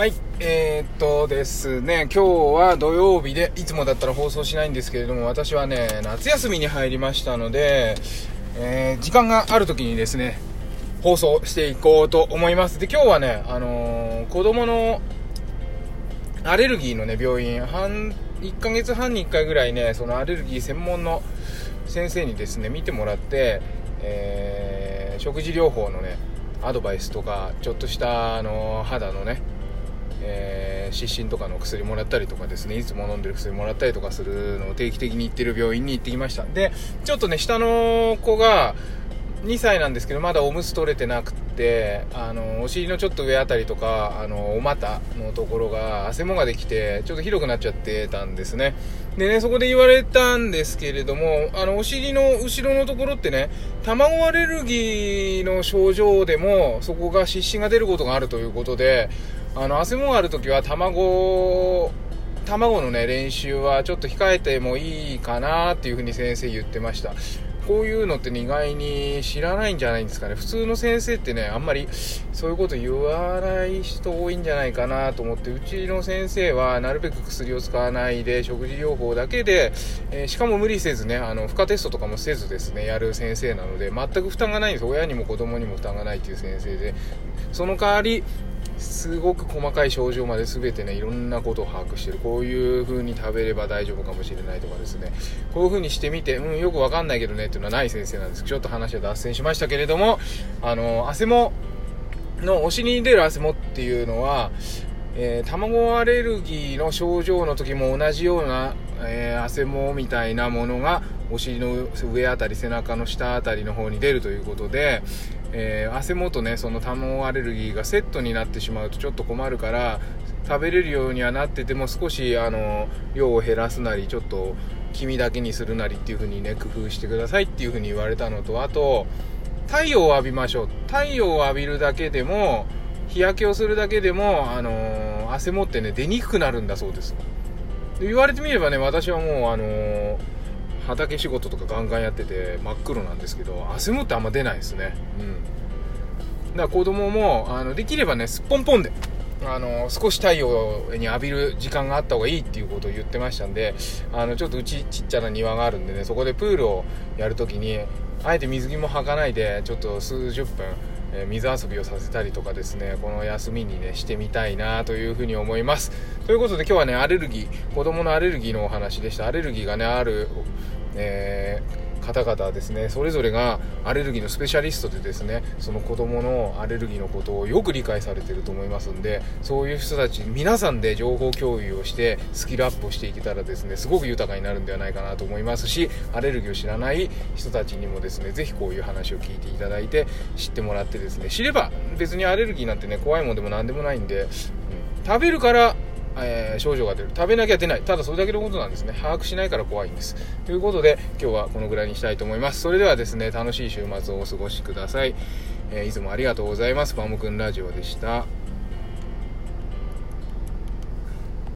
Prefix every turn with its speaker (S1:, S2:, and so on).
S1: はい、えー、っとですね、今日は土曜日で、いつもだったら放送しないんですけれども、私はね、夏休みに入りましたので、えー、時間がある時にですね、放送していこうと思います。で、今日はね、あのー、子供のアレルギーのね、病院、半、1ヶ月半に1回ぐらいね、そのアレルギー専門の先生にですね、見てもらって、えー、食事療法のね、アドバイスとか、ちょっとしたあの肌のね、えー、湿疹とかの薬もらったりとかですねいつも飲んでる薬もらったりとかするのを定期的に行ってる病院に行ってきました。でちょっとね下の子が2歳なんですけどまだおむつ取れてなくてあのお尻のちょっと上あたりとかあのお股のところが汗もができてちょっとひどくなっちゃってたんですね。でねそこで言われたんですけれどもあのお尻の後ろのところってね卵アレルギーの症状でもそこが湿疹が出ることがあるということであの汗もがある時は卵卵のね練習はちょっと控えてもいいかなっていうふうに先生言ってました。こういうのって意外に知らないんじゃないんですかね。普通の先生ってねあんまりそういうこと言わない人多いんじゃないかなと思ってうちの先生はなるべく薬を使わないで食事療法だけで、えー、しかも無理せずねあの負荷テストとかもせずですねやる先生なので全く負担がないんです。親にも子供にも負担がないという先生で。その代わりすごく細かい症状まで全てねいろんなことを把握してる。こういう風に食べれば大丈夫かもしれないとかですね。こういう風にしてみてうんよくわかんないけどねっていうのはない先生なんです。けどちょっと話は脱線しましたけれどもあの汗ものお尻に出る汗もっていうのはえー、卵アレルギーの症状の時も同じような、えー、汗もみたいなものがお尻の上あたり背中の下あたりの方に出るということで、えー、汗もとねその卵アレルギーがセットになってしまうとちょっと困るから食べれるようにはなってても少しあの量を減らすなりちょっと黄身だけにするなりっていう風にね工夫してくださいっていう風に言われたのとあと太陽を浴びましょう。太陽を浴びるだけでも日焼けをするだけでも、あのー、汗もってね出にくくなるんだそうです。言われてみればね私はもうあのー畑仕事とかガンガンやってて真っ黒なんですけど汗もってあんま出ないですね。うん。だから子供もあのできればねすっぽんぽんであの少し太陽に浴びる時間があった方がいいっていうことを言ってましたんであのちょっとうちちっちゃな庭があるんでねそこでプールをやるときにあえて水着も履かないでちょっと数十分え水遊びをさせたりとかですねこの休みにねしてみたいなというふうに思います。ということで今日はねアレルギー子供のアレルギーのお話でした。アレルギーがねある、えー方々ですねそれぞれがアレルギーのスペシャリストでですねその子供のアレルギーのことをよく理解されてると思いますんでそういう人たち皆さんで情報共有をしてスキルアップをしていけたらですねすごく豊かになるんではないかなと思いますしアレルギーを知らない人たちにもですねぜひこういう話を聞いていただいて知ってもらってですね知れば別にアレルギーなんてね怖いもんでも何でもないんで、うん、食べるからえー、症状が出る。食べなきゃ出ない。ただそれだけのことなんですね。把握しないから怖いんです。ということで今日はこのぐらいにしたいと思います。それではですね楽しい週末をお過ごしください、えー、いつもありがとうございます。バムくんラジオでした。